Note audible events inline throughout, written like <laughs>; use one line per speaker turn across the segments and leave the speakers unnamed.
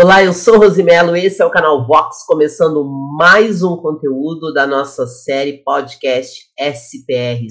Olá, eu sou Rosimelo, esse é o canal Vox, começando mais um conteúdo da nossa série podcast SPR,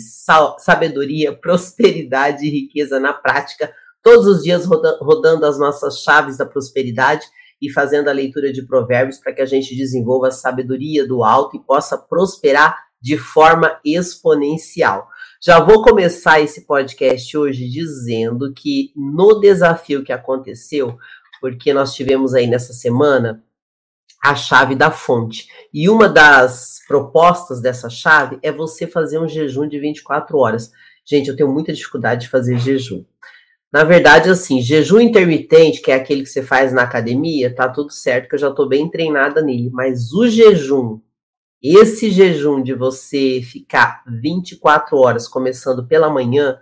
Sabedoria, Prosperidade e Riqueza na Prática, todos os dias rodando as nossas chaves da prosperidade e fazendo a leitura de provérbios para que a gente desenvolva a sabedoria do alto e possa prosperar de forma exponencial. Já vou começar esse podcast hoje dizendo que no desafio que aconteceu, porque nós tivemos aí nessa semana a chave da fonte. E uma das propostas dessa chave é você fazer um jejum de 24 horas. Gente, eu tenho muita dificuldade de fazer jejum. Na verdade, assim, jejum intermitente, que é aquele que você faz na academia, tá tudo certo, que eu já tô bem treinada nele. Mas o jejum esse jejum de você ficar 24 horas começando pela manhã,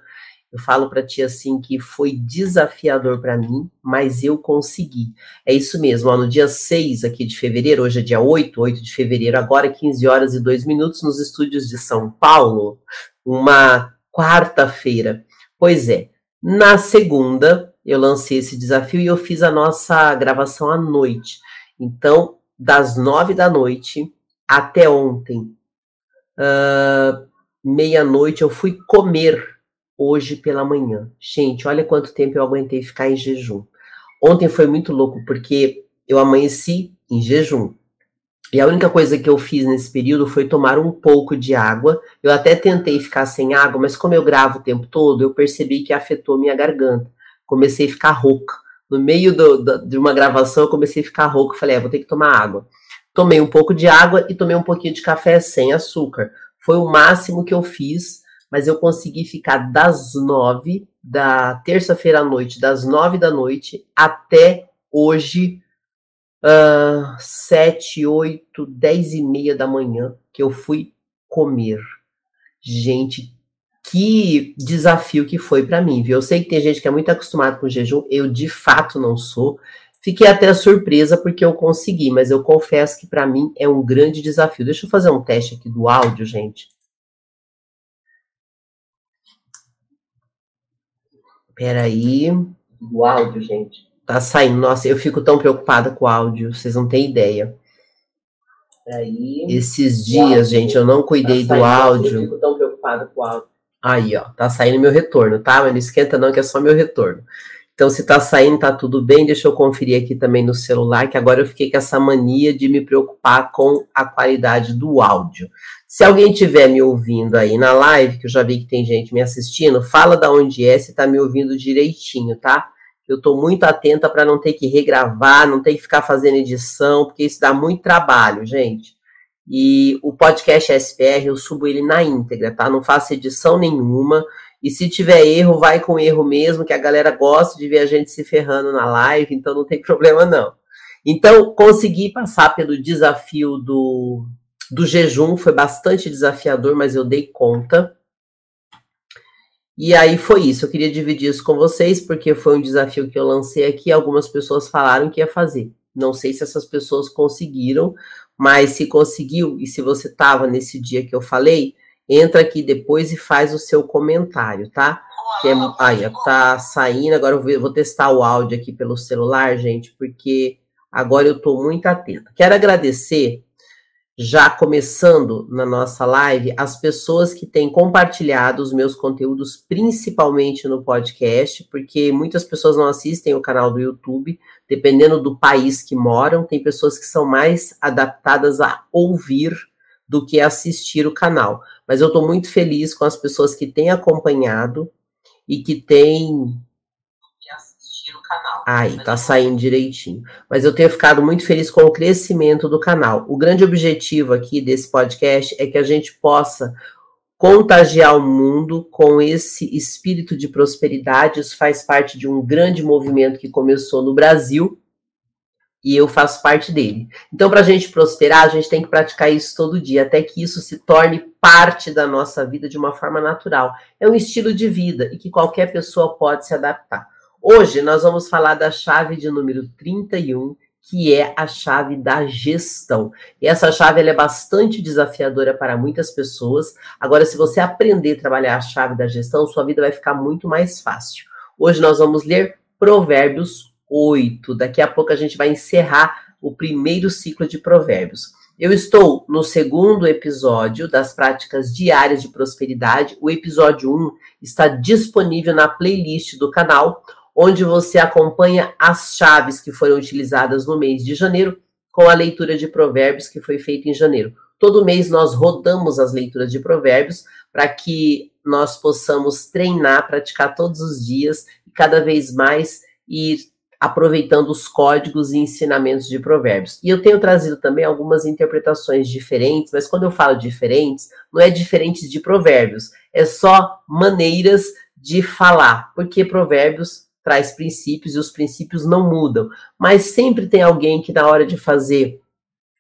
eu falo para ti assim que foi desafiador para mim, mas eu consegui. É isso mesmo, ó, no dia 6 aqui de fevereiro, hoje é dia 8, 8 de fevereiro, agora 15 horas e 2 minutos nos estúdios de São Paulo, uma quarta-feira. Pois é, na segunda eu lancei esse desafio e eu fiz a nossa gravação à noite. Então, das nove da noite até ontem, uh, meia-noite, eu fui comer hoje pela manhã. Gente, olha quanto tempo eu aguentei ficar em jejum. Ontem foi muito louco, porque eu amanheci em jejum. E a única coisa que eu fiz nesse período foi tomar um pouco de água. Eu até tentei ficar sem água, mas como eu gravo o tempo todo, eu percebi que afetou minha garganta. Comecei a ficar rouca. No meio do, do, de uma gravação, eu comecei a ficar rouca. Falei, é, vou ter que tomar água. Tomei um pouco de água e tomei um pouquinho de café sem açúcar. Foi o máximo que eu fiz, mas eu consegui ficar das nove da terça-feira à noite, das nove da noite até hoje, uh, sete, oito, dez e meia da manhã, que eu fui comer. Gente, que desafio que foi para mim, viu? Eu sei que tem gente que é muito acostumada com jejum, eu de fato não sou. Fiquei até surpresa porque eu consegui, mas eu confesso que para mim é um grande desafio. Deixa eu fazer um teste aqui do áudio, gente. Peraí. Do áudio, gente. Tá saindo. Nossa, eu fico tão preocupada com o áudio, vocês não têm ideia. Peraí. Esses dias, gente, eu não cuidei tá do áudio. Eu fico tão preocupada com o áudio. Aí, ó, tá saindo meu retorno, tá? Mas não esquenta não, que é só meu retorno. Então, se tá saindo, tá tudo bem. Deixa eu conferir aqui também no celular, que agora eu fiquei com essa mania de me preocupar com a qualidade do áudio. Se alguém estiver me ouvindo aí na live, que eu já vi que tem gente me assistindo, fala da onde é, se tá me ouvindo direitinho, tá? Eu tô muito atenta para não ter que regravar, não ter que ficar fazendo edição, porque isso dá muito trabalho, gente. E o podcast SPR eu subo ele na íntegra, tá? Não faço edição nenhuma. E se tiver erro, vai com erro mesmo, que a galera gosta de ver a gente se ferrando na live, então não tem <laughs> problema não. Então, consegui passar pelo desafio do, do jejum, foi bastante desafiador, mas eu dei conta. E aí foi isso, eu queria dividir isso com vocês, porque foi um desafio que eu lancei aqui, algumas pessoas falaram que ia fazer. Não sei se essas pessoas conseguiram, mas se conseguiu, e se você estava nesse dia que eu falei, entra aqui depois e faz o seu comentário, tá? Que é, aí, tá saindo, agora eu vou, vou testar o áudio aqui pelo celular, gente, porque agora eu tô muito atenta. Quero agradecer, já começando na nossa live, as pessoas que têm compartilhado os meus conteúdos, principalmente no podcast, porque muitas pessoas não assistem o canal do YouTube, dependendo do país que moram, tem pessoas que são mais adaptadas a ouvir do que assistir o canal. Mas eu estou muito feliz com as pessoas que têm acompanhado e que têm. Aí, tá saindo direitinho. Mas eu tenho ficado muito feliz com o crescimento do canal. O grande objetivo aqui desse podcast é que a gente possa contagiar o mundo com esse espírito de prosperidade. Isso faz parte de um grande movimento que começou no Brasil e eu faço parte dele. Então, para a gente prosperar, a gente tem que praticar isso todo dia, até que isso se torne parte da nossa vida de uma forma natural. É um estilo de vida e que qualquer pessoa pode se adaptar. Hoje nós vamos falar da chave de número 31, que é a chave da gestão. E essa chave é bastante desafiadora para muitas pessoas. Agora, se você aprender a trabalhar a chave da gestão, sua vida vai ficar muito mais fácil. Hoje nós vamos ler Provérbios oito. Daqui a pouco a gente vai encerrar o primeiro ciclo de provérbios. Eu estou no segundo episódio das práticas diárias de prosperidade. O episódio 1 está disponível na playlist do canal, onde você acompanha as chaves que foram utilizadas no mês de janeiro com a leitura de provérbios que foi feita em janeiro. Todo mês nós rodamos as leituras de provérbios para que nós possamos treinar, praticar todos os dias e cada vez mais ir aproveitando os códigos e ensinamentos de provérbios. E eu tenho trazido também algumas interpretações diferentes, mas quando eu falo diferentes, não é diferentes de provérbios, é só maneiras de falar, porque provérbios traz princípios e os princípios não mudam, mas sempre tem alguém que na hora de fazer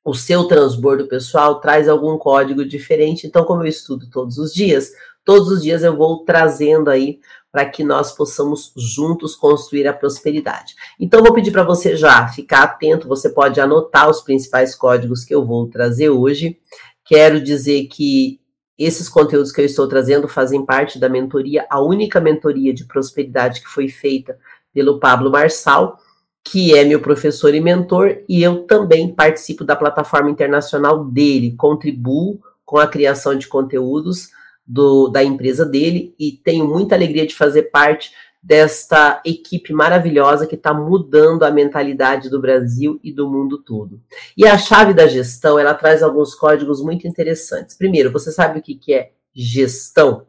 o seu transbordo pessoal traz algum código diferente. Então, como eu estudo todos os dias, todos os dias eu vou trazendo aí para que nós possamos juntos construir a prosperidade. Então, vou pedir para você já ficar atento, você pode anotar os principais códigos que eu vou trazer hoje. Quero dizer que esses conteúdos que eu estou trazendo fazem parte da mentoria, a única mentoria de prosperidade que foi feita pelo Pablo Marçal, que é meu professor e mentor, e eu também participo da plataforma internacional dele, contribuo com a criação de conteúdos do, da empresa dele e tenho muita alegria de fazer parte desta equipe maravilhosa que está mudando a mentalidade do Brasil e do mundo todo. E a chave da gestão, ela traz alguns códigos muito interessantes. Primeiro, você sabe o que, que é gestão?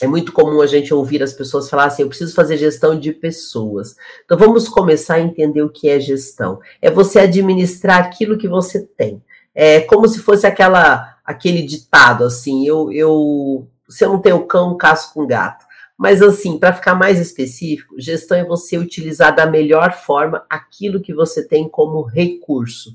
É muito comum a gente ouvir as pessoas falar assim: eu preciso fazer gestão de pessoas. Então vamos começar a entender o que é gestão. É você administrar aquilo que você tem. É como se fosse aquela aquele ditado assim, eu, eu se eu não tenho cão, caço com gato. Mas assim, para ficar mais específico, gestão é você utilizar da melhor forma aquilo que você tem como recurso.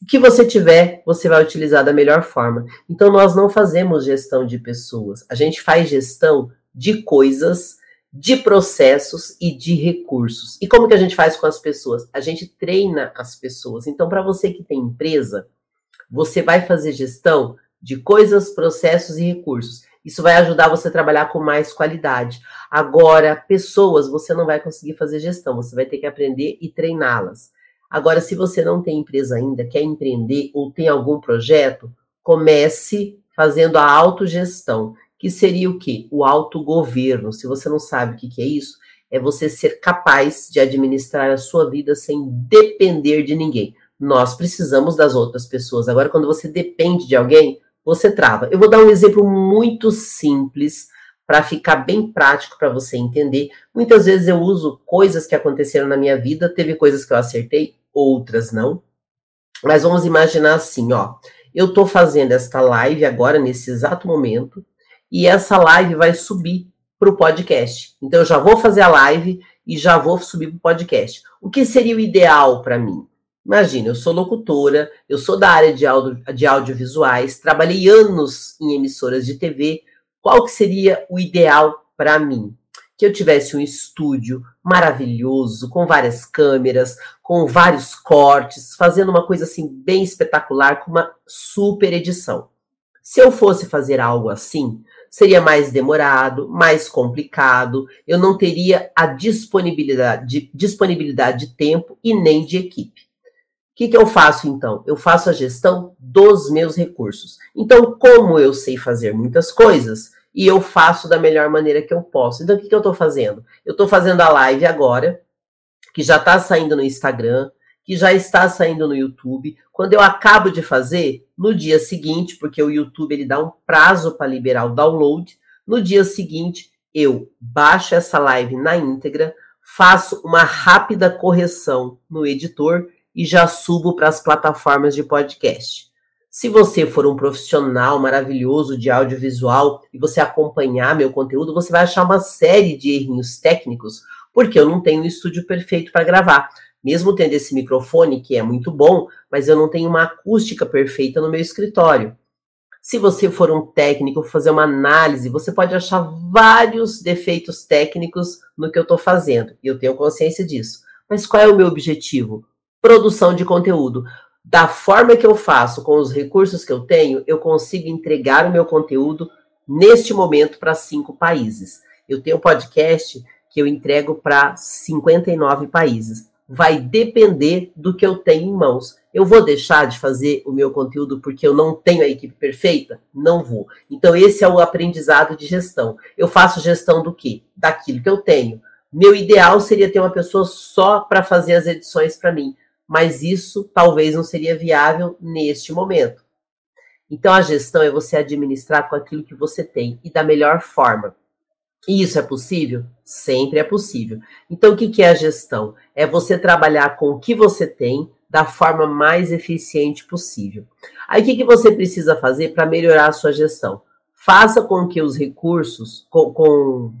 O que você tiver, você vai utilizar da melhor forma. Então nós não fazemos gestão de pessoas, a gente faz gestão de coisas, de processos e de recursos. E como que a gente faz com as pessoas? A gente treina as pessoas. Então para você que tem empresa, você vai fazer gestão de coisas, processos e recursos. Isso vai ajudar você a trabalhar com mais qualidade. Agora, pessoas, você não vai conseguir fazer gestão, você vai ter que aprender e treiná-las. Agora, se você não tem empresa ainda, quer empreender ou tem algum projeto, comece fazendo a autogestão, que seria o quê? O autogoverno. Se você não sabe o que é isso, é você ser capaz de administrar a sua vida sem depender de ninguém. Nós precisamos das outras pessoas. Agora, quando você depende de alguém, você trava. Eu vou dar um exemplo muito simples para ficar bem prático para você entender. Muitas vezes eu uso coisas que aconteceram na minha vida, teve coisas que eu acertei, outras não. Mas vamos imaginar assim, ó. Eu estou fazendo esta live agora, nesse exato momento, e essa live vai subir para o podcast. Então, eu já vou fazer a live e já vou subir para o podcast. O que seria o ideal para mim? Imagina, eu sou locutora, eu sou da área de, audio, de audiovisuais, trabalhei anos em emissoras de TV. Qual que seria o ideal para mim? Que eu tivesse um estúdio maravilhoso, com várias câmeras, com vários cortes, fazendo uma coisa assim bem espetacular, com uma super edição. Se eu fosse fazer algo assim, seria mais demorado, mais complicado, eu não teria a disponibilidade de, disponibilidade de tempo e nem de equipe que, que eu faço então? Eu faço a gestão dos meus recursos. Então, como eu sei fazer muitas coisas e eu faço da melhor maneira que eu posso. Então, o que, que eu estou fazendo? Eu estou fazendo a live agora, que já está saindo no Instagram, que já está saindo no YouTube. Quando eu acabo de fazer, no dia seguinte, porque o YouTube ele dá um prazo para liberar o download, no dia seguinte eu baixo essa live na íntegra, faço uma rápida correção no editor e já subo para as plataformas de podcast. Se você for um profissional maravilhoso de audiovisual e você acompanhar meu conteúdo, você vai achar uma série de errinhos técnicos, porque eu não tenho um estúdio perfeito para gravar. Mesmo tendo esse microfone, que é muito bom, mas eu não tenho uma acústica perfeita no meu escritório. Se você for um técnico, fazer uma análise, você pode achar vários defeitos técnicos no que eu estou fazendo, e eu tenho consciência disso. Mas qual é o meu objetivo? Produção de conteúdo. Da forma que eu faço, com os recursos que eu tenho, eu consigo entregar o meu conteúdo neste momento para cinco países. Eu tenho um podcast que eu entrego para 59 países. Vai depender do que eu tenho em mãos. Eu vou deixar de fazer o meu conteúdo porque eu não tenho a equipe perfeita? Não vou. Então, esse é o aprendizado de gestão. Eu faço gestão do quê? Daquilo que eu tenho. Meu ideal seria ter uma pessoa só para fazer as edições para mim, mas isso talvez não seria viável neste momento. Então, a gestão é você administrar com aquilo que você tem e da melhor forma. E isso é possível? Sempre é possível. Então, o que é a gestão? É você trabalhar com o que você tem da forma mais eficiente possível. Aí, o que você precisa fazer para melhorar a sua gestão? Faça com que os recursos, com, com,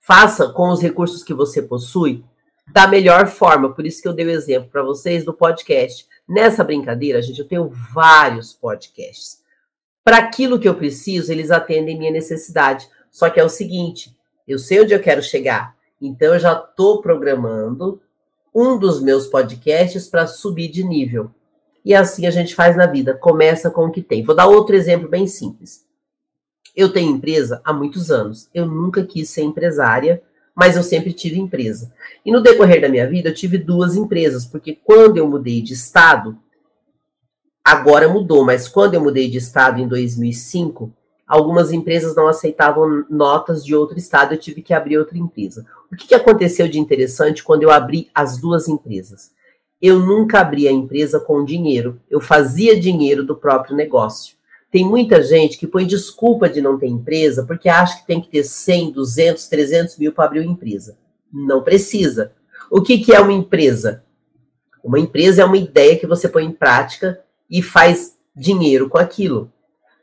faça com os recursos que você possui da melhor forma. Por isso que eu dei o exemplo para vocês do podcast. Nessa brincadeira, gente, eu tenho vários podcasts. Para aquilo que eu preciso, eles atendem minha necessidade. Só que é o seguinte, eu sei onde eu quero chegar. Então eu já estou programando um dos meus podcasts para subir de nível. E assim a gente faz na vida, começa com o que tem. Vou dar outro exemplo bem simples. Eu tenho empresa há muitos anos. Eu nunca quis ser empresária, mas eu sempre tive empresa. E no decorrer da minha vida eu tive duas empresas, porque quando eu mudei de estado, agora mudou, mas quando eu mudei de estado em 2005, algumas empresas não aceitavam notas de outro estado, eu tive que abrir outra empresa. O que, que aconteceu de interessante quando eu abri as duas empresas? Eu nunca abri a empresa com dinheiro, eu fazia dinheiro do próprio negócio. Tem muita gente que põe desculpa de não ter empresa porque acha que tem que ter 100, 200, 300 mil para abrir uma empresa. Não precisa. O que, que é uma empresa? Uma empresa é uma ideia que você põe em prática e faz dinheiro com aquilo.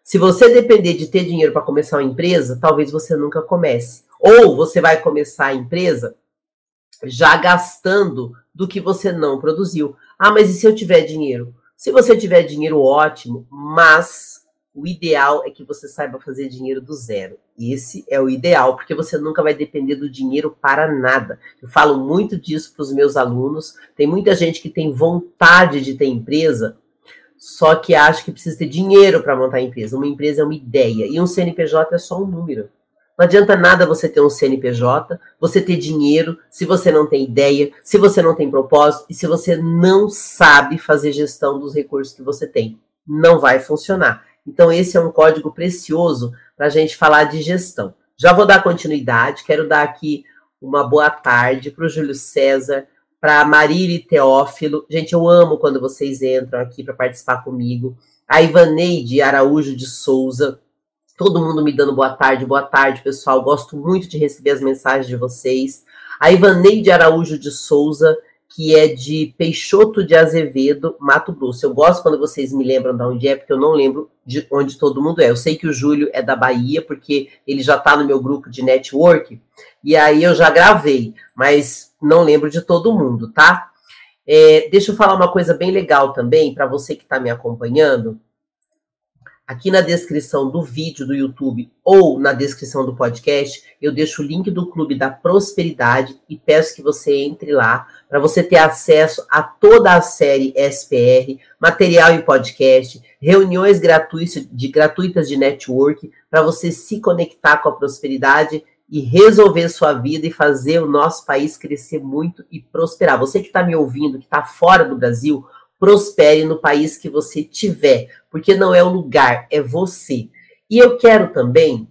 Se você depender de ter dinheiro para começar uma empresa, talvez você nunca comece. Ou você vai começar a empresa já gastando do que você não produziu. Ah, mas e se eu tiver dinheiro? Se você tiver dinheiro, ótimo, mas o ideal é que você saiba fazer dinheiro do zero. Esse é o ideal, porque você nunca vai depender do dinheiro para nada. Eu falo muito disso para os meus alunos. Tem muita gente que tem vontade de ter empresa, só que acha que precisa ter dinheiro para montar a empresa. Uma empresa é uma ideia e um CNPJ é só um número. Não adianta nada você ter um CNPJ, você ter dinheiro, se você não tem ideia, se você não tem propósito e se você não sabe fazer gestão dos recursos que você tem. Não vai funcionar. Então, esse é um código precioso para a gente falar de gestão. Já vou dar continuidade, quero dar aqui uma boa tarde para o Júlio César, para Marília Teófilo. Gente, eu amo quando vocês entram aqui para participar comigo. A Ivaneide Araújo de Souza. Todo mundo me dando boa tarde, boa tarde, pessoal. Gosto muito de receber as mensagens de vocês. A Ivaneide Araújo de Souza, que é de Peixoto de Azevedo, Mato Grosso. Eu gosto quando vocês me lembram de onde é, porque eu não lembro de onde todo mundo é. Eu sei que o Júlio é da Bahia, porque ele já está no meu grupo de network, e aí eu já gravei, mas não lembro de todo mundo, tá? É, deixa eu falar uma coisa bem legal também, para você que está me acompanhando. Aqui na descrição do vídeo do YouTube ou na descrição do podcast, eu deixo o link do Clube da Prosperidade e peço que você entre lá para você ter acesso a toda a série SPR, material em podcast, reuniões gratuitas de, gratuitas de network, para você se conectar com a prosperidade e resolver sua vida e fazer o nosso país crescer muito e prosperar. Você que está me ouvindo, que está fora do Brasil, prospere no país que você tiver, porque não é o lugar, é você. E eu quero também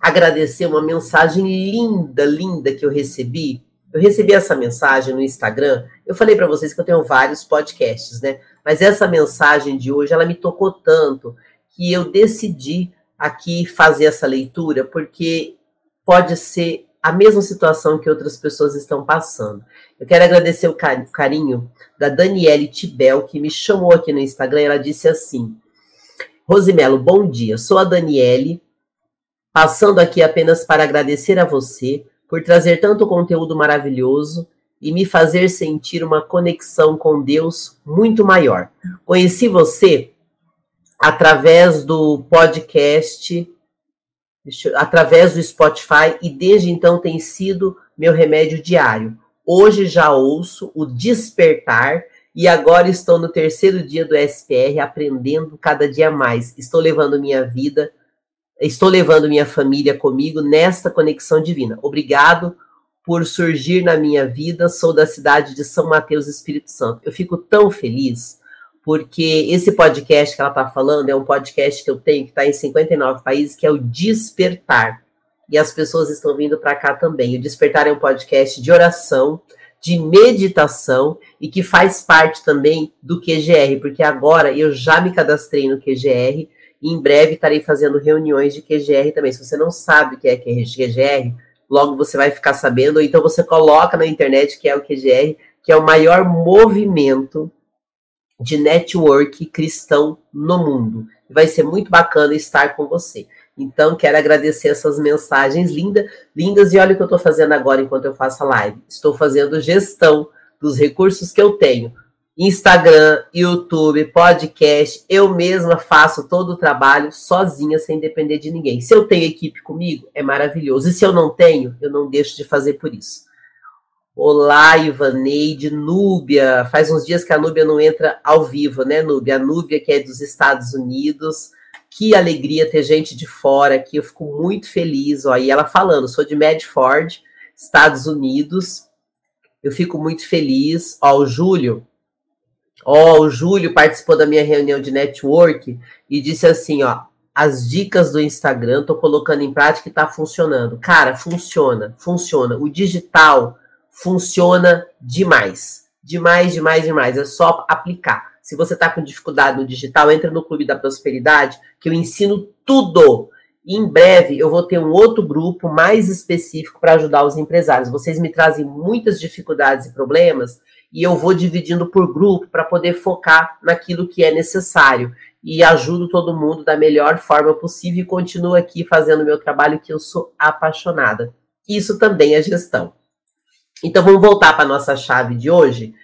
agradecer uma mensagem linda, linda que eu recebi. Eu recebi essa mensagem no Instagram. Eu falei para vocês que eu tenho vários podcasts, né? Mas essa mensagem de hoje, ela me tocou tanto que eu decidi aqui fazer essa leitura, porque pode ser a mesma situação que outras pessoas estão passando. Eu quero agradecer o carinho da Daniele Tibel, que me chamou aqui no Instagram. Ela disse assim: Rosimelo, bom dia. Sou a Daniele, passando aqui apenas para agradecer a você por trazer tanto conteúdo maravilhoso e me fazer sentir uma conexão com Deus muito maior. Conheci você através do podcast através do Spotify e desde então tem sido meu remédio diário. Hoje já ouço o despertar e agora estou no terceiro dia do SPR aprendendo cada dia mais. Estou levando minha vida, estou levando minha família comigo nesta conexão divina. Obrigado, por surgir na minha vida. Sou da cidade de São Mateus, Espírito Santo. Eu fico tão feliz porque esse podcast que ela está falando é um podcast que eu tenho que está em 59 países, que é o Despertar. E as pessoas estão vindo para cá também. O Despertar é um podcast de oração, de meditação e que faz parte também do QGR, porque agora eu já me cadastrei no QGR e em breve estarei fazendo reuniões de QGR também. Se você não sabe o que é QGR, logo você vai ficar sabendo, ou então você coloca na internet que é o QGR, que é o maior movimento de network cristão no mundo. Vai ser muito bacana estar com você. Então, quero agradecer essas mensagens linda, lindas. E olha o que eu estou fazendo agora enquanto eu faço a live. Estou fazendo gestão dos recursos que eu tenho. Instagram, YouTube, podcast. Eu mesma faço todo o trabalho sozinha, sem depender de ninguém. Se eu tenho equipe comigo, é maravilhoso. E se eu não tenho, eu não deixo de fazer por isso. Olá, Ivaneide, Núbia. Faz uns dias que a Núbia não entra ao vivo, né, Núbia? A Núbia, que é dos Estados Unidos. Que alegria ter gente de fora aqui. Eu fico muito feliz. Ó, e ela falando, sou de Medford, Estados Unidos. Eu fico muito feliz. Ó, o Júlio. Ó, o Júlio participou da minha reunião de network e disse assim, ó, as dicas do Instagram, tô colocando em prática e tá funcionando. Cara, funciona, funciona. O digital funciona demais. Demais, demais, demais. É só aplicar. Se você está com dificuldade no digital, entra no Clube da Prosperidade, que eu ensino tudo. E em breve eu vou ter um outro grupo mais específico para ajudar os empresários. Vocês me trazem muitas dificuldades e problemas e eu vou dividindo por grupo para poder focar naquilo que é necessário. E ajudo todo mundo da melhor forma possível e continuo aqui fazendo o meu trabalho que eu sou apaixonada. Isso também é gestão. Então vamos voltar para a nossa chave de hoje,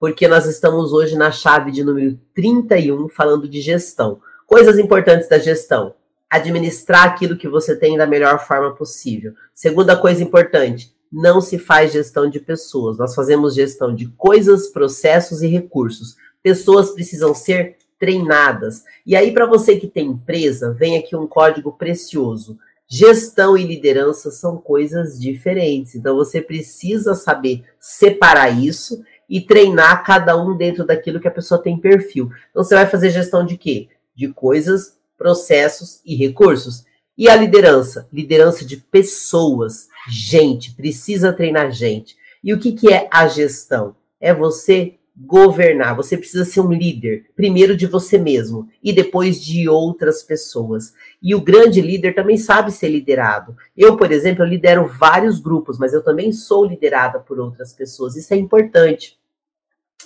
porque nós estamos hoje na chave de número 31, falando de gestão. Coisas importantes da gestão. Administrar aquilo que você tem da melhor forma possível. Segunda coisa importante, não se faz gestão de pessoas. Nós fazemos gestão de coisas, processos e recursos. Pessoas precisam ser treinadas. E aí, para você que tem empresa, vem aqui um código precioso. Gestão e liderança são coisas diferentes. Então você precisa saber separar isso e treinar cada um dentro daquilo que a pessoa tem perfil. Então você vai fazer gestão de quê? De coisas, processos e recursos. E a liderança? Liderança de pessoas, gente, precisa treinar gente. E o que, que é a gestão? É você governar. Você precisa ser um líder, primeiro de você mesmo e depois de outras pessoas. E o grande líder também sabe ser liderado. Eu, por exemplo, eu lidero vários grupos, mas eu também sou liderada por outras pessoas. Isso é importante.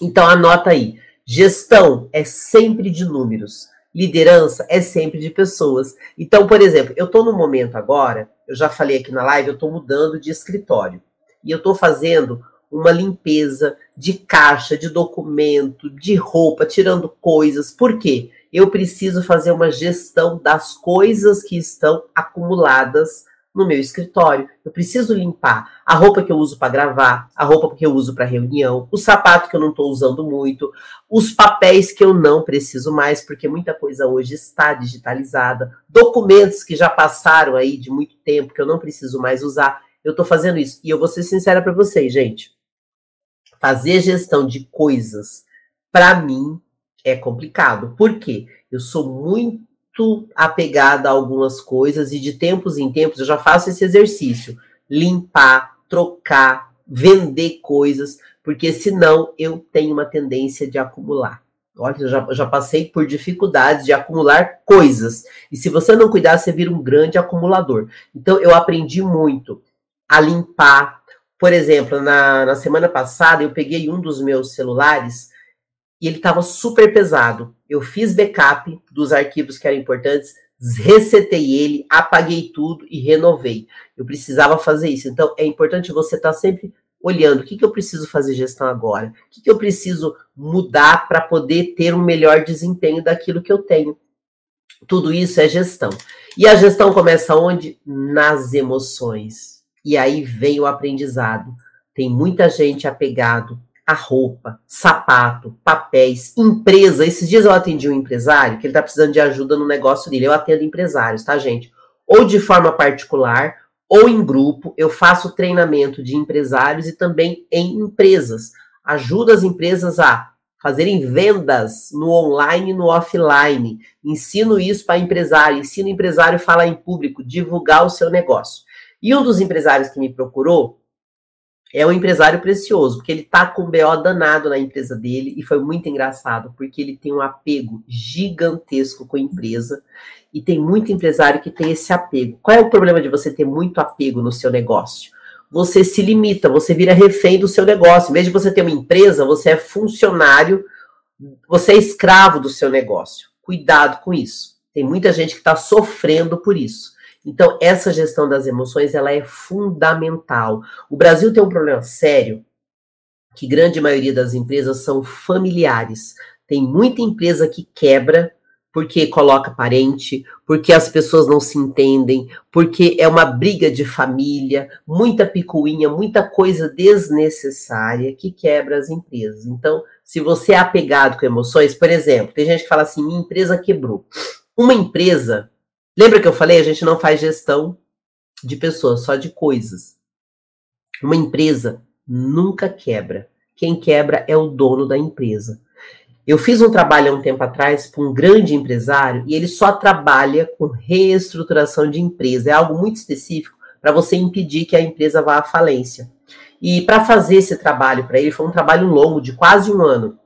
Então anota aí. Gestão é sempre de números. Liderança é sempre de pessoas. Então, por exemplo, eu estou no momento agora, eu já falei aqui na live, eu estou mudando de escritório. E eu estou fazendo uma limpeza de caixa, de documento, de roupa, tirando coisas. Por quê? Eu preciso fazer uma gestão das coisas que estão acumuladas no meu escritório. Eu preciso limpar a roupa que eu uso para gravar, a roupa que eu uso para reunião, o sapato que eu não estou usando muito, os papéis que eu não preciso mais, porque muita coisa hoje está digitalizada, documentos que já passaram aí de muito tempo que eu não preciso mais usar. Eu estou fazendo isso. E eu vou ser sincera para vocês, gente fazer gestão de coisas, para mim, é complicado. Por quê? Eu sou muito apegada a algumas coisas e de tempos em tempos eu já faço esse exercício: limpar, trocar, vender coisas, porque senão eu tenho uma tendência de acumular. Olha, eu já, já passei por dificuldades de acumular coisas. E se você não cuidar, você vira um grande acumulador. Então, eu aprendi muito a limpar, por exemplo, na, na semana passada, eu peguei um dos meus celulares e ele estava super pesado. Eu fiz backup dos arquivos que eram importantes, resetei ele, apaguei tudo e renovei. Eu precisava fazer isso. Então, é importante você estar tá sempre olhando o que, que eu preciso fazer gestão agora, o que, que eu preciso mudar para poder ter um melhor desempenho daquilo que eu tenho. Tudo isso é gestão. E a gestão começa onde? Nas emoções. E aí vem o aprendizado. Tem muita gente apegado a roupa, sapato, papéis, empresa. Esses dias eu atendi um empresário que ele está precisando de ajuda no negócio dele. Eu atendo empresários, tá, gente? Ou de forma particular, ou em grupo, eu faço treinamento de empresários e também em empresas. Ajudo as empresas a fazerem vendas no online e no offline. Ensino isso para empresário, ensino empresário a falar em público, divulgar o seu negócio. E um dos empresários que me procurou é um empresário precioso, porque ele tá com um BO danado na empresa dele e foi muito engraçado, porque ele tem um apego gigantesco com a empresa e tem muito empresário que tem esse apego. Qual é o problema de você ter muito apego no seu negócio? Você se limita, você vira refém do seu negócio. Em vez de você ter uma empresa, você é funcionário, você é escravo do seu negócio. Cuidado com isso. Tem muita gente que está sofrendo por isso. Então, essa gestão das emoções, ela é fundamental. O Brasil tem um problema sério, que grande maioria das empresas são familiares. Tem muita empresa que quebra porque coloca parente, porque as pessoas não se entendem, porque é uma briga de família, muita picuinha, muita coisa desnecessária que quebra as empresas. Então, se você é apegado com emoções, por exemplo, tem gente que fala assim: minha empresa quebrou. Uma empresa Lembra que eu falei? A gente não faz gestão de pessoas, só de coisas. Uma empresa nunca quebra. Quem quebra é o dono da empresa. Eu fiz um trabalho há um tempo atrás para um grande empresário e ele só trabalha com reestruturação de empresa. É algo muito específico para você impedir que a empresa vá à falência. E para fazer esse trabalho para ele foi um trabalho longo, de quase um ano.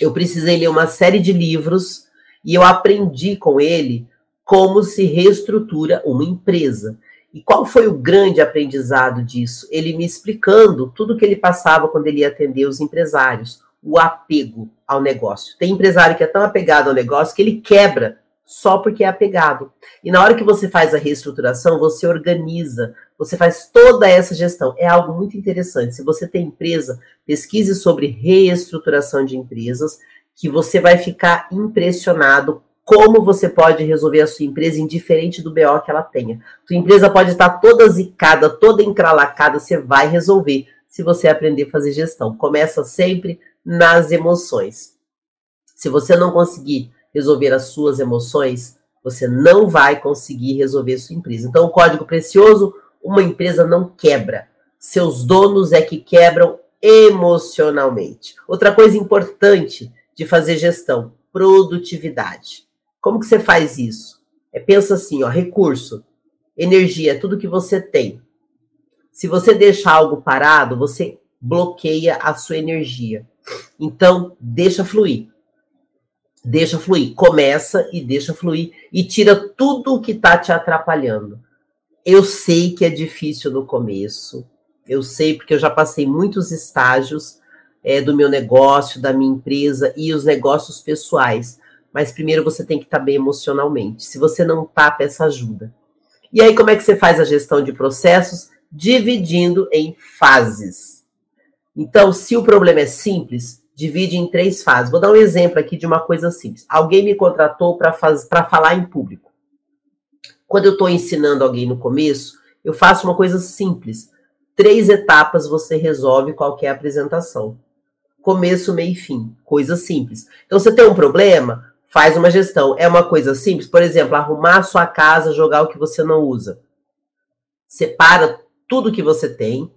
Eu precisei ler uma série de livros e eu aprendi com ele como se reestrutura uma empresa. E qual foi o grande aprendizado disso? Ele me explicando tudo que ele passava quando ele ia atender os empresários, o apego ao negócio. Tem empresário que é tão apegado ao negócio que ele quebra só porque é apegado. E na hora que você faz a reestruturação, você organiza, você faz toda essa gestão. É algo muito interessante. Se você tem empresa, pesquise sobre reestruturação de empresas, que você vai ficar impressionado como você pode resolver a sua empresa indiferente do BO que ela tenha. Sua empresa pode estar toda zicada, toda encralacada, você vai resolver se você aprender a fazer gestão. Começa sempre nas emoções. Se você não conseguir resolver as suas emoções, você não vai conseguir resolver a sua empresa. Então, o código precioso, uma empresa não quebra. Seus donos é que quebram emocionalmente. Outra coisa importante de fazer gestão, produtividade. Como que você faz isso? É, pensa assim, ó, recurso, energia, é tudo que você tem. Se você deixar algo parado, você bloqueia a sua energia. Então, deixa fluir. Deixa fluir. Começa e deixa fluir e tira tudo o que está te atrapalhando. Eu sei que é difícil no começo. Eu sei porque eu já passei muitos estágios é, do meu negócio, da minha empresa e os negócios pessoais mas primeiro você tem que estar tá bem emocionalmente. Se você não tá, peça ajuda. E aí, como é que você faz a gestão de processos? Dividindo em fases. Então, se o problema é simples, divide em três fases. Vou dar um exemplo aqui de uma coisa simples. Alguém me contratou para falar em público. Quando eu estou ensinando alguém no começo, eu faço uma coisa simples. Três etapas você resolve qualquer apresentação. Começo, meio e fim. Coisa simples. Então, você tem um problema? Faz uma gestão. É uma coisa simples, por exemplo, arrumar a sua casa, jogar o que você não usa. Separa tudo que você tem.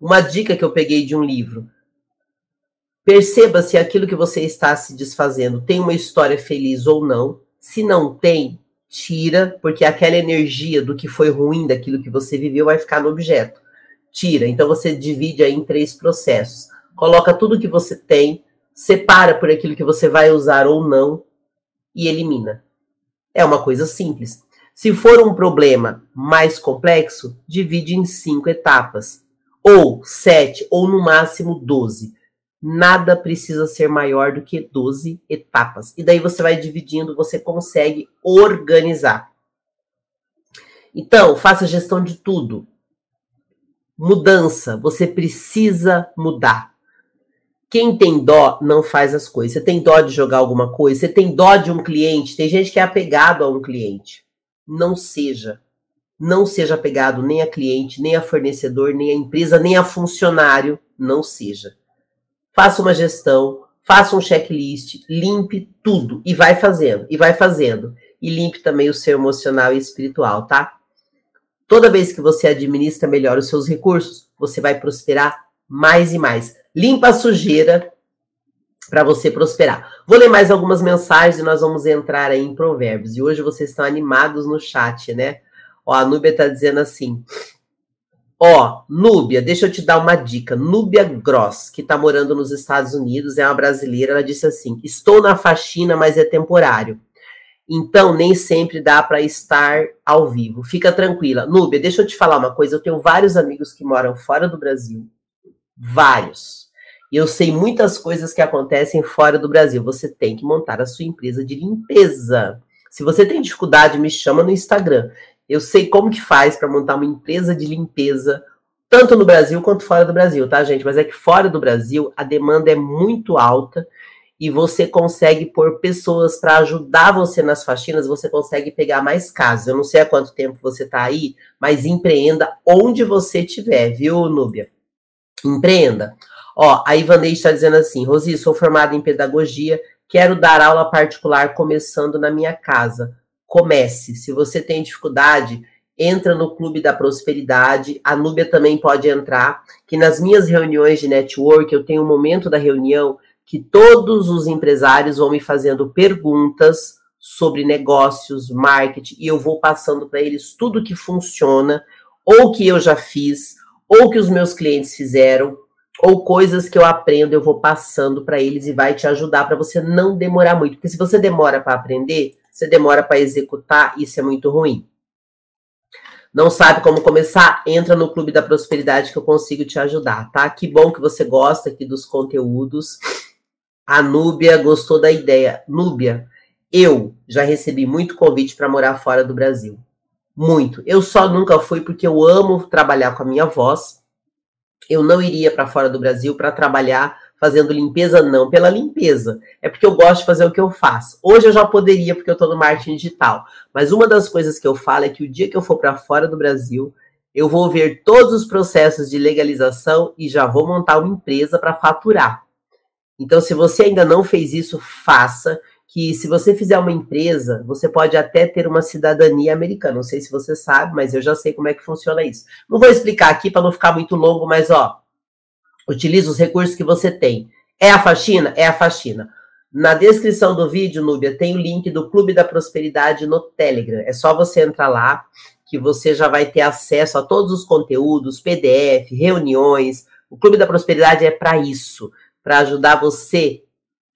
Uma dica que eu peguei de um livro. Perceba se aquilo que você está se desfazendo tem uma história feliz ou não. Se não tem, tira, porque aquela energia do que foi ruim daquilo que você viveu vai ficar no objeto. Tira. Então você divide aí em três processos. Coloca tudo que você tem, separa por aquilo que você vai usar ou não e elimina. É uma coisa simples. Se for um problema mais complexo, divide em cinco etapas, ou sete, ou no máximo doze. Nada precisa ser maior do que 12 etapas. E daí você vai dividindo, você consegue organizar. Então, faça gestão de tudo. Mudança, você precisa mudar. Quem tem dó não faz as coisas. Você tem dó de jogar alguma coisa? Você tem dó de um cliente? Tem gente que é apegado a um cliente. Não seja. Não seja apegado nem a cliente, nem a fornecedor, nem a empresa, nem a funcionário. Não seja. Faça uma gestão, faça um checklist, limpe tudo e vai fazendo, e vai fazendo. E limpe também o seu emocional e espiritual, tá? Toda vez que você administra melhor os seus recursos, você vai prosperar mais e mais. Limpa a sujeira para você prosperar. Vou ler mais algumas mensagens e nós vamos entrar aí em provérbios. E hoje vocês estão animados no chat, né? Ó, a Núbia tá dizendo assim: Ó, Núbia, deixa eu te dar uma dica. Núbia Gross, que tá morando nos Estados Unidos, é uma brasileira, ela disse assim: Estou na faxina, mas é temporário. Então, nem sempre dá para estar ao vivo. Fica tranquila. Núbia, deixa eu te falar uma coisa. Eu tenho vários amigos que moram fora do Brasil. Vários. E eu sei muitas coisas que acontecem fora do Brasil. Você tem que montar a sua empresa de limpeza. Se você tem dificuldade, me chama no Instagram. Eu sei como que faz para montar uma empresa de limpeza, tanto no Brasil quanto fora do Brasil, tá, gente? Mas é que fora do Brasil a demanda é muito alta e você consegue pôr pessoas para ajudar você nas faxinas, você consegue pegar mais casos. Eu não sei há quanto tempo você está aí, mas empreenda onde você estiver, viu, Núbia? Empreenda. Ó, a Ivanei está dizendo assim: Rosi, sou formada em pedagogia, quero dar aula particular começando na minha casa comece. Se você tem dificuldade, entra no Clube da Prosperidade. A Núbia também pode entrar, que nas minhas reuniões de network, eu tenho um momento da reunião que todos os empresários vão me fazendo perguntas sobre negócios, marketing, e eu vou passando para eles tudo que funciona, ou que eu já fiz, ou que os meus clientes fizeram, ou coisas que eu aprendo, eu vou passando para eles e vai te ajudar para você não demorar muito. Porque se você demora para aprender, você demora para executar, isso é muito ruim. Não sabe como começar? Entra no Clube da Prosperidade que eu consigo te ajudar, tá? Que bom que você gosta aqui dos conteúdos. A Núbia gostou da ideia. Núbia, eu já recebi muito convite para morar fora do Brasil. Muito. Eu só nunca fui porque eu amo trabalhar com a minha voz. Eu não iria para fora do Brasil para trabalhar fazendo limpeza, não pela limpeza. É porque eu gosto de fazer o que eu faço. Hoje eu já poderia, porque eu estou no marketing digital. Mas uma das coisas que eu falo é que o dia que eu for para fora do Brasil, eu vou ver todos os processos de legalização e já vou montar uma empresa para faturar. Então, se você ainda não fez isso, faça. Que se você fizer uma empresa, você pode até ter uma cidadania americana. Não sei se você sabe, mas eu já sei como é que funciona isso. Não vou explicar aqui para não ficar muito longo, mas ó, Utilize os recursos que você tem. É a faxina? É a faxina. Na descrição do vídeo, Núbia, tem o link do Clube da Prosperidade no Telegram. É só você entrar lá que você já vai ter acesso a todos os conteúdos, PDF, reuniões. O Clube da Prosperidade é para isso, para ajudar você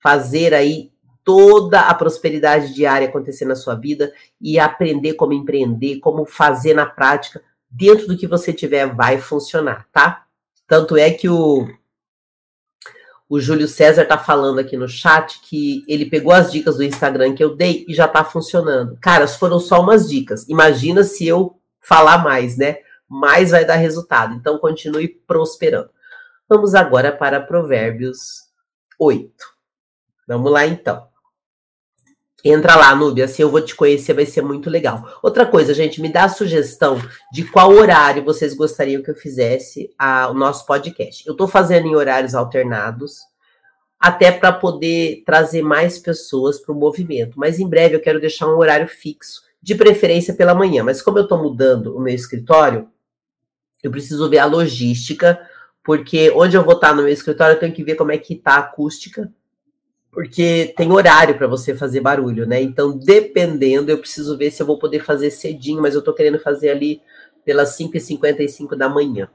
fazer aí toda a prosperidade diária acontecer na sua vida e aprender como empreender, como fazer na prática, dentro do que você tiver vai funcionar, tá? Tanto é que o, o Júlio César tá falando aqui no chat que ele pegou as dicas do Instagram que eu dei e já tá funcionando. Cara, foram só umas dicas. Imagina se eu falar mais, né? Mais vai dar resultado. Então continue prosperando. Vamos agora para Provérbios 8. Vamos lá então. Entra lá, Núbia, assim eu vou te conhecer, vai ser muito legal. Outra coisa, gente, me dá a sugestão de qual horário vocês gostariam que eu fizesse a, o nosso podcast. Eu estou fazendo em horários alternados, até para poder trazer mais pessoas para o movimento. Mas em breve eu quero deixar um horário fixo, de preferência pela manhã. Mas como eu estou mudando o meu escritório, eu preciso ver a logística, porque onde eu vou estar no meu escritório, eu tenho que ver como é que está a acústica porque tem horário para você fazer barulho, né? Então, dependendo, eu preciso ver se eu vou poder fazer cedinho, mas eu estou querendo fazer ali pelas 5h55 da manhã.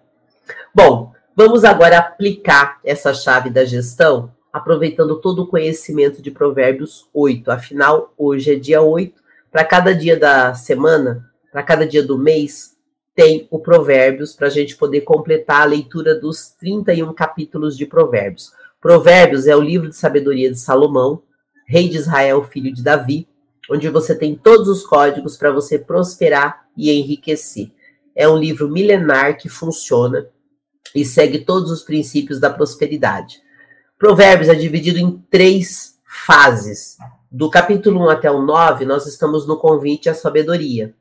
Bom, vamos agora aplicar essa chave da gestão, aproveitando todo o conhecimento de Provérbios 8. Afinal, hoje é dia 8. Para cada dia da semana, para cada dia do mês, tem o Provérbios para a gente poder completar a leitura dos 31 capítulos de Provérbios. Provérbios é o livro de sabedoria de Salomão, rei de Israel, filho de Davi, onde você tem todos os códigos para você prosperar e enriquecer. É um livro milenar que funciona e segue todos os princípios da prosperidade. Provérbios é dividido em três fases. Do capítulo 1 até o 9, nós estamos no convite à sabedoria.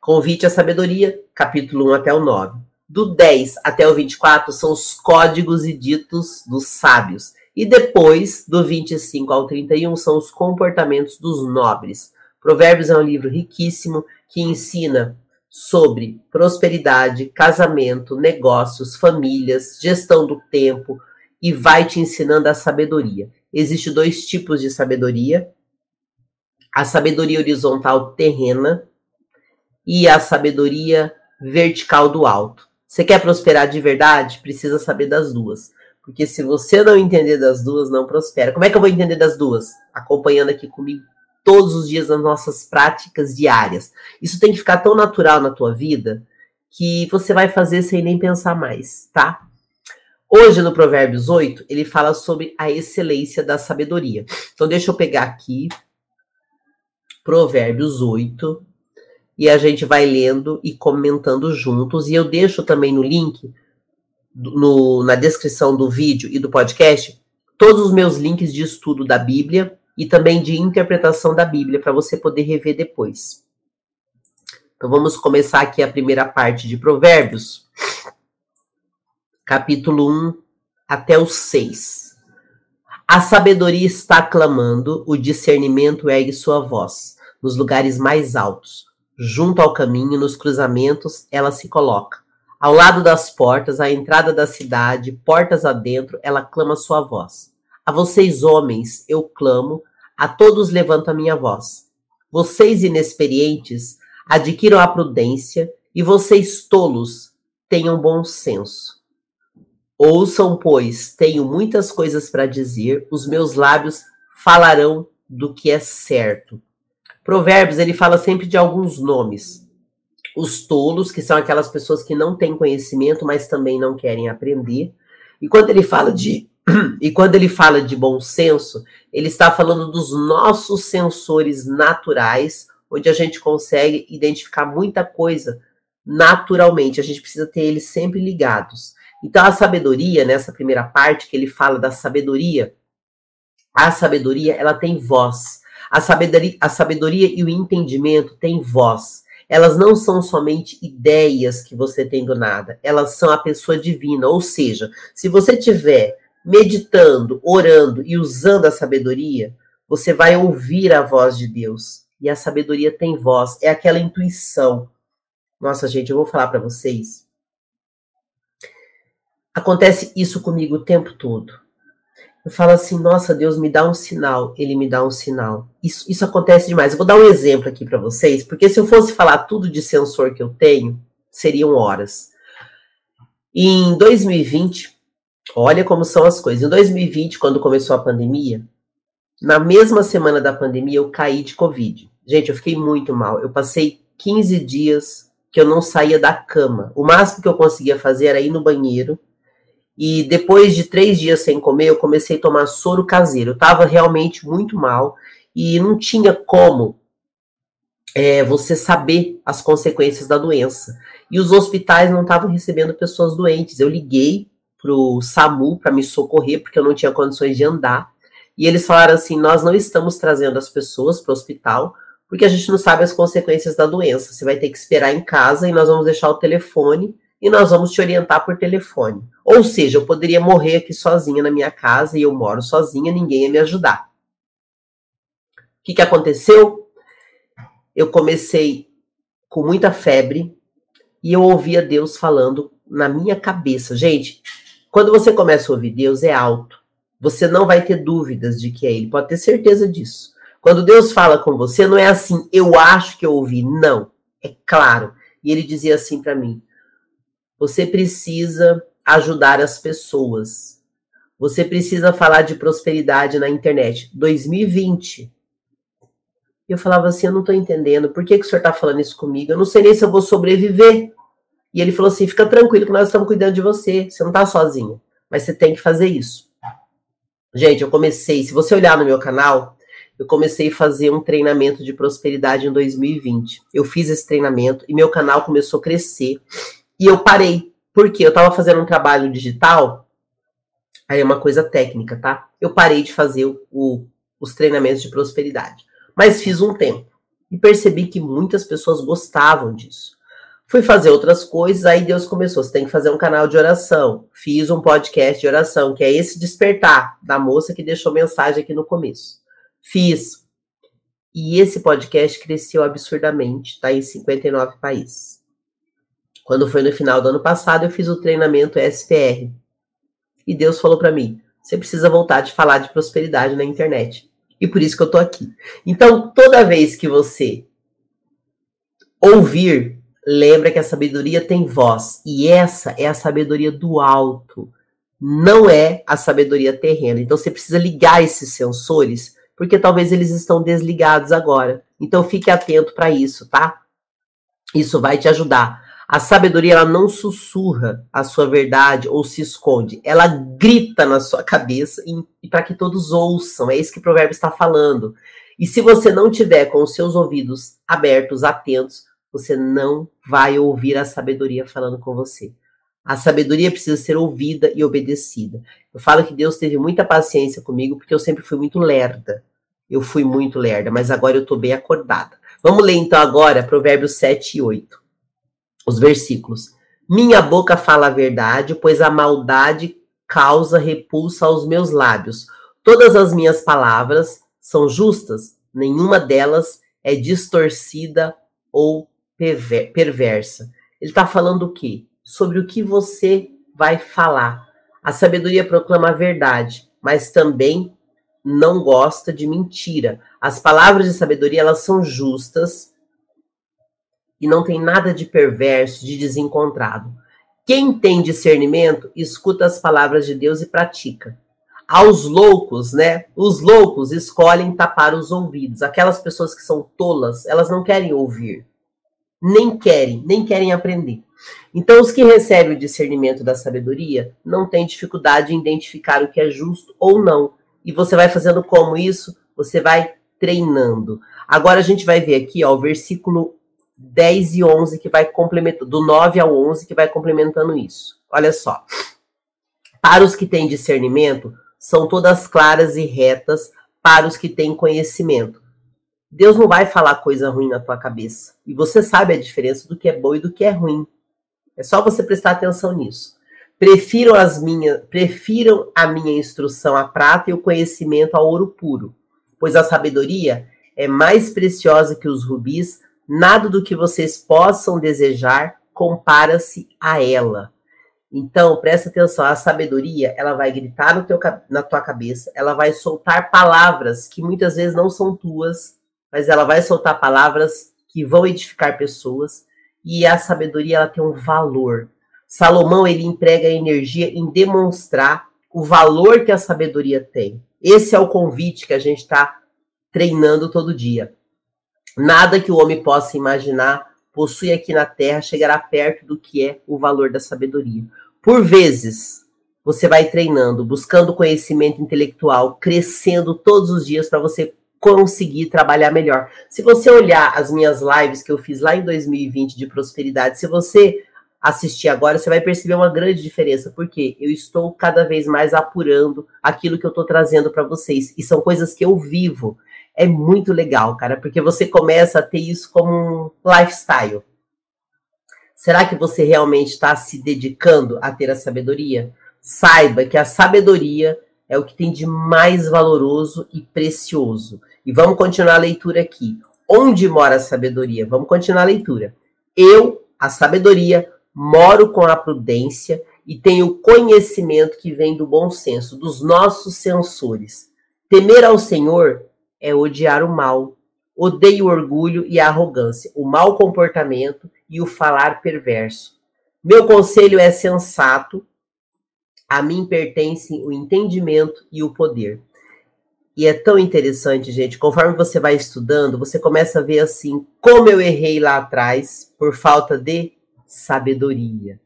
Convite à sabedoria, capítulo 1 até o 9 do 10 até o 24 são os códigos e ditos dos sábios. E depois, do 25 ao 31, são os comportamentos dos nobres. Provérbios é um livro riquíssimo que ensina sobre prosperidade, casamento, negócios, famílias, gestão do tempo e vai te ensinando a sabedoria. Existem dois tipos de sabedoria: a sabedoria horizontal terrena e a sabedoria vertical do alto. Você quer prosperar de verdade? Precisa saber das duas. Porque se você não entender das duas, não prospera. Como é que eu vou entender das duas? Acompanhando aqui comigo todos os dias nas nossas práticas diárias. Isso tem que ficar tão natural na tua vida que você vai fazer sem nem pensar mais, tá? Hoje, no Provérbios 8, ele fala sobre a excelência da sabedoria. Então, deixa eu pegar aqui Provérbios 8 e a gente vai lendo e comentando juntos. E eu deixo também no link, no, na descrição do vídeo e do podcast, todos os meus links de estudo da Bíblia e também de interpretação da Bíblia para você poder rever depois. Então vamos começar aqui a primeira parte de Provérbios, capítulo 1 até o 6. A sabedoria está clamando, o discernimento ergue sua voz nos lugares mais altos. Junto ao caminho, nos cruzamentos, ela se coloca. Ao lado das portas, à entrada da cidade, portas adentro, ela clama sua voz. A vocês, homens, eu clamo, a todos levanto a minha voz. Vocês, inexperientes, adquiram a prudência, e vocês, tolos, tenham bom senso. Ouçam, pois, tenho muitas coisas para dizer, os meus lábios falarão do que é certo. Provérbios, ele fala sempre de alguns nomes. Os tolos, que são aquelas pessoas que não têm conhecimento, mas também não querem aprender. E quando ele fala de <clears throat> e quando ele fala de bom senso, ele está falando dos nossos sensores naturais, onde a gente consegue identificar muita coisa naturalmente. A gente precisa ter eles sempre ligados. Então, a sabedoria, nessa primeira parte que ele fala da sabedoria, a sabedoria, ela tem voz. A sabedoria, a sabedoria e o entendimento têm voz. Elas não são somente ideias que você tem do nada, elas são a pessoa divina. Ou seja, se você tiver meditando, orando e usando a sabedoria, você vai ouvir a voz de Deus. E a sabedoria tem voz, é aquela intuição. Nossa, gente, eu vou falar para vocês. Acontece isso comigo o tempo todo. Eu falo assim, nossa, Deus me dá um sinal, ele me dá um sinal. Isso, isso acontece demais. Eu vou dar um exemplo aqui para vocês, porque se eu fosse falar tudo de sensor que eu tenho, seriam horas. Em 2020, Olha como são as coisas. Em 2020, quando começou a pandemia, na mesma semana da pandemia, eu caí de Covid. Gente, eu fiquei muito mal. Eu passei 15 dias que eu não saía da cama. O máximo que eu conseguia fazer era ir no banheiro. E depois de três dias sem comer, eu comecei a tomar soro caseiro. Eu estava realmente muito mal e não tinha como é, você saber as consequências da doença. E os hospitais não estavam recebendo pessoas doentes. Eu liguei pro SAMU para me socorrer, porque eu não tinha condições de andar. E eles falaram assim: nós não estamos trazendo as pessoas para o hospital, porque a gente não sabe as consequências da doença. Você vai ter que esperar em casa e nós vamos deixar o telefone e nós vamos te orientar por telefone. Ou seja, eu poderia morrer aqui sozinha na minha casa e eu moro sozinha, ninguém ia me ajudar. O que, que aconteceu? Eu comecei com muita febre e eu ouvia Deus falando na minha cabeça. Gente, quando você começa a ouvir Deus, é alto. Você não vai ter dúvidas de que é Ele, pode ter certeza disso. Quando Deus fala com você, não é assim, eu acho que eu ouvi. Não, é claro. E ele dizia assim para mim: você precisa ajudar as pessoas. Você precisa falar de prosperidade na internet. 2020. Eu falava assim: eu não estou entendendo. Por que, que o senhor está falando isso comigo? Eu não sei nem se eu vou sobreviver. E ele falou assim: fica tranquilo que nós estamos cuidando de você. Você não está sozinho, mas você tem que fazer isso. Gente, eu comecei, se você olhar no meu canal, eu comecei a fazer um treinamento de prosperidade em 2020. Eu fiz esse treinamento e meu canal começou a crescer. E eu parei. porque Eu estava fazendo um trabalho digital. Aí é uma coisa técnica, tá? Eu parei de fazer o, os treinamentos de prosperidade. Mas fiz um tempo. E percebi que muitas pessoas gostavam disso. Fui fazer outras coisas, aí Deus começou. Você tem que fazer um canal de oração. Fiz um podcast de oração, que é esse despertar da moça que deixou mensagem aqui no começo. Fiz. E esse podcast cresceu absurdamente, tá em 59 países. Quando foi no final do ano passado, eu fiz o treinamento SPR. E Deus falou para mim: você precisa voltar de falar de prosperidade na internet. E por isso que eu tô aqui. Então, toda vez que você ouvir, lembra que a sabedoria tem voz. E essa é a sabedoria do alto. Não é a sabedoria terrena. Então, você precisa ligar esses sensores, porque talvez eles estão desligados agora. Então, fique atento para isso, tá? Isso vai te ajudar. A sabedoria ela não sussurra a sua verdade ou se esconde, ela grita na sua cabeça e, para que todos ouçam. É isso que o provérbio está falando. E se você não tiver com os seus ouvidos abertos, atentos, você não vai ouvir a sabedoria falando com você. A sabedoria precisa ser ouvida e obedecida. Eu falo que Deus teve muita paciência comigo porque eu sempre fui muito lerda. Eu fui muito lerda, mas agora eu estou bem acordada. Vamos ler então agora Provérbios 7 e 8 os versículos. Minha boca fala a verdade, pois a maldade causa repulsa aos meus lábios. Todas as minhas palavras são justas, nenhuma delas é distorcida ou perversa. Ele está falando o quê? Sobre o que você vai falar. A sabedoria proclama a verdade, mas também não gosta de mentira. As palavras de sabedoria elas são justas, e não tem nada de perverso, de desencontrado. Quem tem discernimento, escuta as palavras de Deus e pratica. Aos loucos, né? Os loucos escolhem tapar os ouvidos. Aquelas pessoas que são tolas, elas não querem ouvir. Nem querem, nem querem aprender. Então, os que recebem o discernimento da sabedoria não têm dificuldade em identificar o que é justo ou não. E você vai fazendo como isso? Você vai treinando. Agora a gente vai ver aqui, ó, o versículo 10 e 11 que vai complementando, do 9 ao 11 que vai complementando isso. Olha só. Para os que têm discernimento, são todas claras e retas para os que têm conhecimento. Deus não vai falar coisa ruim na tua cabeça. E você sabe a diferença do que é bom e do que é ruim. É só você prestar atenção nisso. Prefiram as minhas, prefiram a minha instrução à prata e o conhecimento ao ouro puro, pois a sabedoria é mais preciosa que os rubis, Nada do que vocês possam desejar compara-se a ela. Então, presta atenção, a sabedoria, ela vai gritar no teu, na tua cabeça, ela vai soltar palavras que muitas vezes não são tuas, mas ela vai soltar palavras que vão edificar pessoas, e a sabedoria, ela tem um valor. Salomão, ele emprega energia em demonstrar o valor que a sabedoria tem. Esse é o convite que a gente está treinando todo dia. Nada que o homem possa imaginar possui aqui na Terra chegará perto do que é o valor da sabedoria. Por vezes, você vai treinando, buscando conhecimento intelectual, crescendo todos os dias para você conseguir trabalhar melhor. Se você olhar as minhas lives que eu fiz lá em 2020 de prosperidade, se você assistir agora, você vai perceber uma grande diferença, porque eu estou cada vez mais apurando aquilo que eu estou trazendo para vocês. E são coisas que eu vivo é muito legal, cara, porque você começa a ter isso como um lifestyle. Será que você realmente está se dedicando a ter a sabedoria? Saiba que a sabedoria é o que tem de mais valoroso e precioso. E vamos continuar a leitura aqui. Onde mora a sabedoria? Vamos continuar a leitura. Eu, a sabedoria, moro com a prudência e tenho conhecimento que vem do bom senso, dos nossos sensores. Temer ao Senhor é odiar o mal. Odeio o orgulho e a arrogância, o mau comportamento e o falar perverso. Meu conselho é sensato, a mim pertencem o entendimento e o poder. E é tão interessante, gente, conforme você vai estudando, você começa a ver assim como eu errei lá atrás por falta de sabedoria.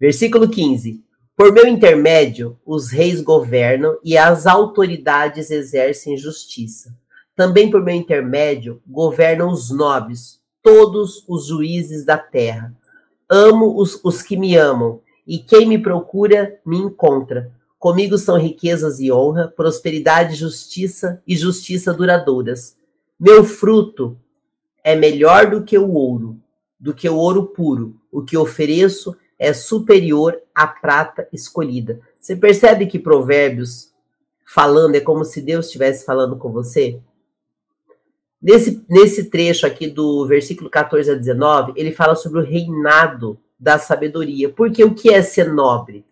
Versículo 15. Por meu intermédio, os reis governam e as autoridades exercem justiça. Também por meu intermédio governam os nobres, todos os juízes da terra. Amo os, os que me amam, e quem me procura me encontra. Comigo são riquezas e honra, prosperidade, justiça e justiça duradouras. Meu fruto é melhor do que o ouro, do que o ouro puro. O que ofereço é superior à prata escolhida. Você percebe que Provérbios falando é como se Deus estivesse falando com você? Nesse, nesse trecho aqui do versículo 14 a 19, ele fala sobre o reinado da sabedoria. Porque o que é ser nobre?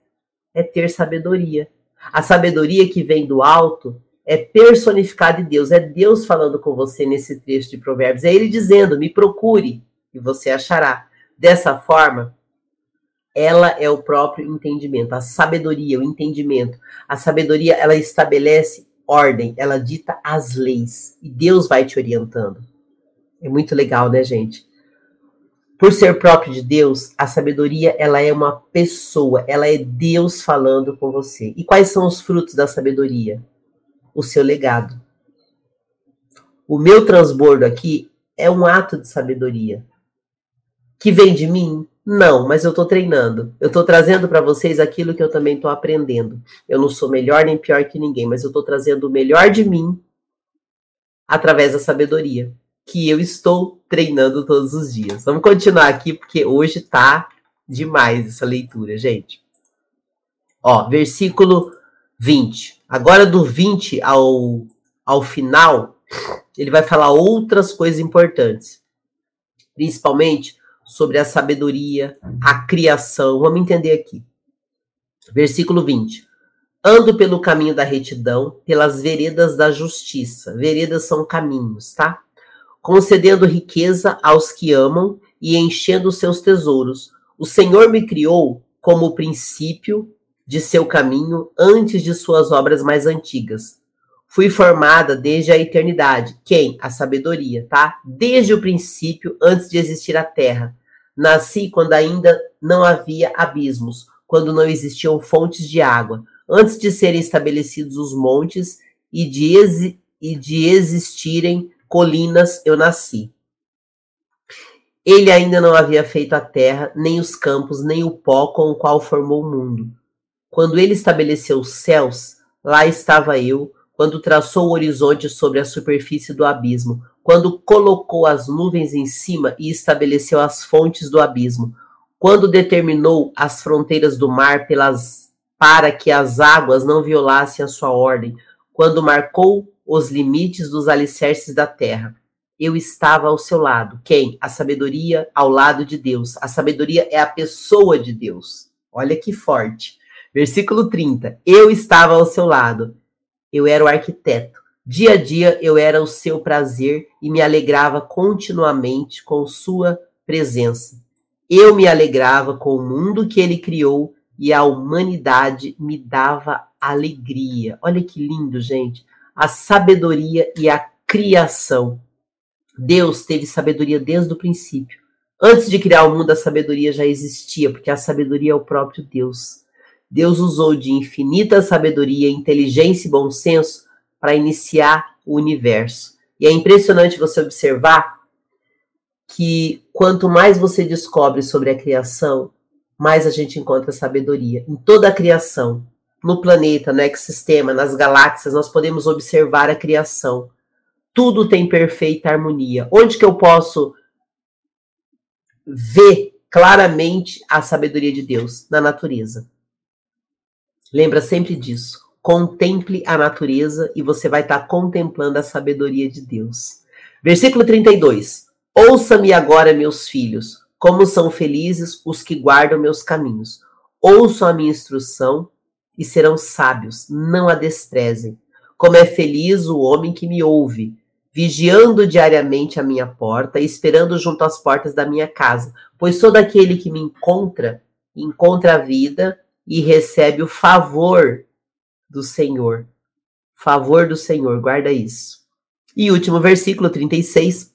É ter sabedoria. A sabedoria que vem do alto é personificada em Deus. É Deus falando com você nesse trecho de Provérbios. É Ele dizendo: me procure e você achará. Dessa forma, ela é o próprio entendimento, a sabedoria, o entendimento. A sabedoria, ela estabelece ordem, ela dita as leis e Deus vai te orientando. É muito legal, né, gente? Por ser próprio de Deus, a sabedoria, ela é uma pessoa, ela é Deus falando com você. E quais são os frutos da sabedoria? O seu legado. O meu transbordo aqui é um ato de sabedoria. Que vem de mim? Não, mas eu estou treinando. Eu estou trazendo para vocês aquilo que eu também estou aprendendo. Eu não sou melhor nem pior que ninguém, mas eu estou trazendo o melhor de mim através da sabedoria que eu estou treinando todos os dias. Vamos continuar aqui porque hoje tá demais essa leitura, gente. Ó, versículo 20. Agora do 20 ao ao final, ele vai falar outras coisas importantes. Principalmente sobre a sabedoria, a criação. Vamos entender aqui. Versículo 20. Ando pelo caminho da retidão, pelas veredas da justiça. Veredas são caminhos, tá? Concedendo riqueza aos que amam e enchendo seus tesouros. O Senhor me criou como o princípio de seu caminho antes de suas obras mais antigas. Fui formada desde a eternidade. Quem? A sabedoria, tá? Desde o princípio, antes de existir a terra. Nasci quando ainda não havia abismos, quando não existiam fontes de água, antes de serem estabelecidos os montes e de, e de existirem colinas, eu nasci. Ele ainda não havia feito a terra, nem os campos, nem o pó com o qual formou o mundo. Quando ele estabeleceu os céus, lá estava eu, quando traçou o horizonte sobre a superfície do abismo, quando colocou as nuvens em cima e estabeleceu as fontes do abismo, quando determinou as fronteiras do mar pelas para que as águas não violassem a sua ordem, quando marcou os limites dos alicerces da terra. Eu estava ao seu lado. Quem? A sabedoria ao lado de Deus. A sabedoria é a pessoa de Deus. Olha que forte. Versículo 30. Eu estava ao seu lado eu era o arquiteto. Dia a dia eu era o seu prazer e me alegrava continuamente com sua presença. Eu me alegrava com o mundo que ele criou e a humanidade me dava alegria. Olha que lindo, gente. A sabedoria e a criação. Deus teve sabedoria desde o princípio. Antes de criar o mundo, a sabedoria já existia, porque a sabedoria é o próprio Deus. Deus usou de infinita sabedoria, inteligência e bom senso para iniciar o universo. E é impressionante você observar que quanto mais você descobre sobre a criação, mais a gente encontra sabedoria. Em toda a criação, no planeta, no ecossistema, nas galáxias, nós podemos observar a criação. Tudo tem perfeita harmonia. Onde que eu posso ver claramente a sabedoria de Deus? Na natureza. Lembra sempre disso. Contemple a natureza e você vai estar tá contemplando a sabedoria de Deus. Versículo 32. Ouça-me agora, meus filhos, como são felizes os que guardam meus caminhos. Ouçam a minha instrução e serão sábios, não a desprezem. Como é feliz o homem que me ouve, vigiando diariamente a minha porta e esperando junto às portas da minha casa, pois todo aquele que me encontra, encontra a vida e recebe o favor do Senhor. Favor do Senhor, guarda isso. E último versículo 36.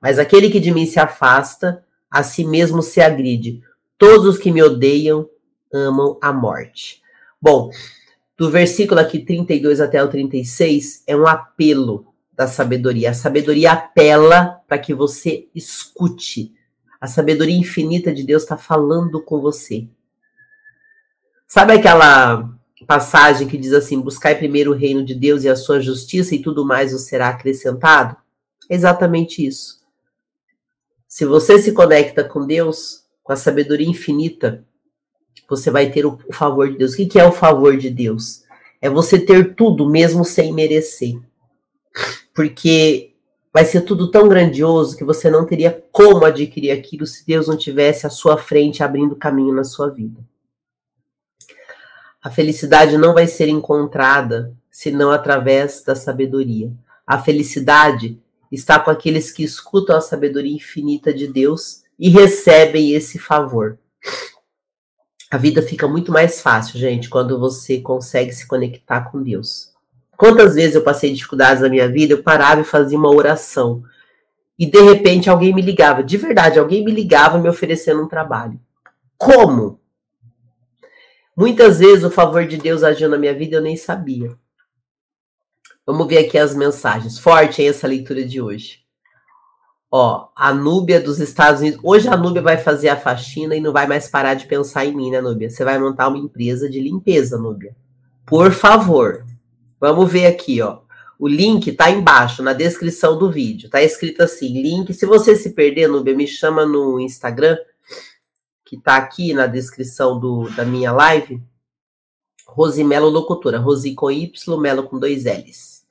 Mas aquele que de mim se afasta, a si mesmo se agride. Todos os que me odeiam amam a morte. Bom, do versículo aqui 32 até o 36 é um apelo da sabedoria. A sabedoria apela para que você escute. A sabedoria infinita de Deus está falando com você. Sabe aquela passagem que diz assim: buscai primeiro o reino de Deus e a sua justiça, e tudo mais vos será acrescentado? exatamente isso. Se você se conecta com Deus, com a sabedoria infinita, você vai ter o, favor de Deus. O que é o favor de Deus? É você ter tudo mesmo sem merecer. Porque vai ser tudo tão grandioso que você não teria como adquirir aquilo se Deus não tivesse à sua frente abrindo caminho na sua vida. A felicidade não vai ser encontrada senão através da sabedoria. A felicidade está com aqueles que escutam a sabedoria infinita de Deus e recebem esse favor. A vida fica muito mais fácil, gente, quando você consegue se conectar com Deus. Quantas vezes eu passei dificuldades na minha vida, eu parava e fazia uma oração. E de repente alguém me ligava, de verdade, alguém me ligava me oferecendo um trabalho. Como? Muitas vezes o favor de Deus agiu na minha vida e eu nem sabia. Vamos ver aqui as mensagens. Forte aí essa leitura de hoje. Ó, a Núbia dos Estados Unidos. Hoje a Núbia vai fazer a faxina e não vai mais parar de pensar em mim, né, Núbia? Você vai montar uma empresa de limpeza, Núbia. Por favor. Vamos ver aqui, ó. O link tá embaixo, na descrição do vídeo. Tá escrito assim, link. Se você se perder, Núbia, me chama no Instagram, que tá aqui na descrição do, da minha live. Rosimelo Locutora. Rosi com Y, Melo com dois L's.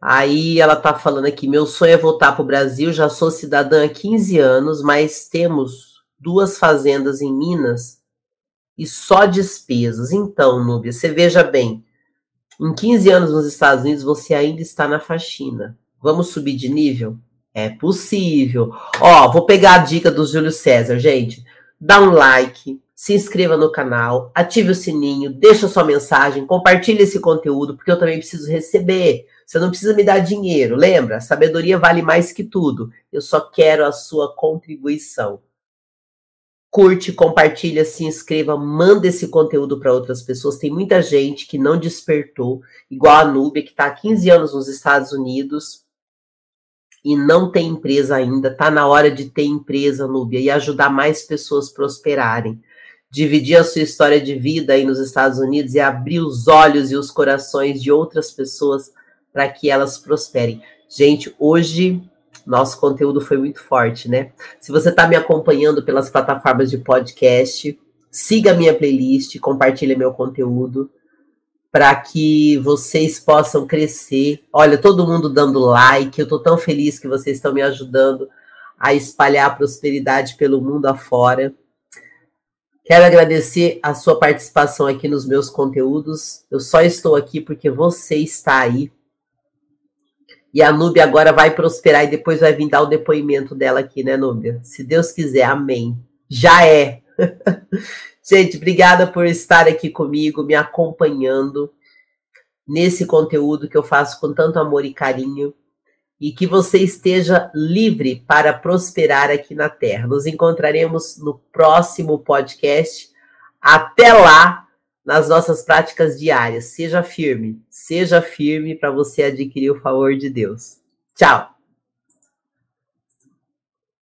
Aí ela tá falando aqui, meu sonho é voltar para o Brasil, já sou cidadã há 15 anos, mas temos duas fazendas em Minas e só despesas. Então, Núbia, você veja bem, em 15 anos nos Estados Unidos, você ainda está na faxina. Vamos subir de nível? É possível. Ó, vou pegar a dica do Júlio César, gente. Dá um like, se inscreva no canal, ative o sininho, deixa sua mensagem, compartilhe esse conteúdo, porque eu também preciso receber. Você não precisa me dar dinheiro, lembra? Sabedoria vale mais que tudo. Eu só quero a sua contribuição curte, compartilha, se inscreva, manda esse conteúdo para outras pessoas. Tem muita gente que não despertou, igual a Núbia, que está há 15 anos nos Estados Unidos e não tem empresa ainda. Está na hora de ter empresa, Núbia, e ajudar mais pessoas prosperarem. Dividir a sua história de vida aí nos Estados Unidos e abrir os olhos e os corações de outras pessoas para que elas prosperem. Gente, hoje nosso conteúdo foi muito forte, né? Se você está me acompanhando pelas plataformas de podcast, siga a minha playlist, compartilhe meu conteúdo para que vocês possam crescer. Olha, todo mundo dando like, eu estou tão feliz que vocês estão me ajudando a espalhar a prosperidade pelo mundo afora. Quero agradecer a sua participação aqui nos meus conteúdos. Eu só estou aqui porque você está aí e a Núbia agora vai prosperar e depois vai vir dar o depoimento dela aqui, né, Núbia? Se Deus quiser, amém. Já é. <laughs> Gente, obrigada por estar aqui comigo, me acompanhando nesse conteúdo que eu faço com tanto amor e carinho. E que você esteja livre para prosperar aqui na Terra. Nos encontraremos no próximo podcast. Até lá! nas nossas práticas diárias. Seja firme, seja firme para você adquirir o favor de Deus. Tchau!